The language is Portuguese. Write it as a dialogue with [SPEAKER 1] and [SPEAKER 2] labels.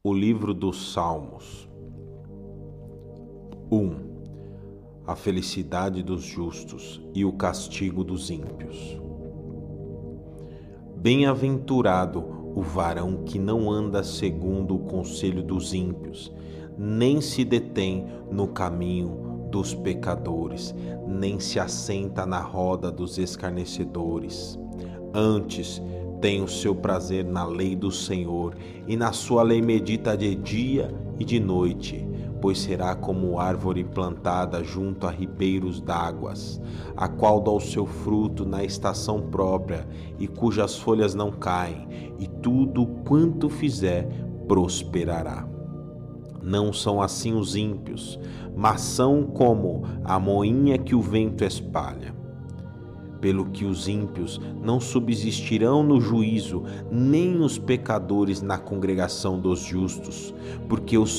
[SPEAKER 1] O livro dos Salmos. 1. A felicidade dos justos e o castigo dos ímpios. Bem-aventurado o varão que não anda segundo o conselho dos ímpios, nem se detém no caminho dos pecadores, nem se assenta na roda dos escarnecedores. Antes, tem o seu prazer na lei do Senhor, e na sua lei medita de dia e de noite, pois será como árvore plantada junto a ribeiros d'águas, a qual dá o seu fruto na estação própria, e cujas folhas não caem, e tudo quanto fizer prosperará. Não são assim os ímpios, mas são como a moinha que o vento espalha pelo que os ímpios não subsistirão no juízo, nem os pecadores na congregação dos justos, porque o Senhor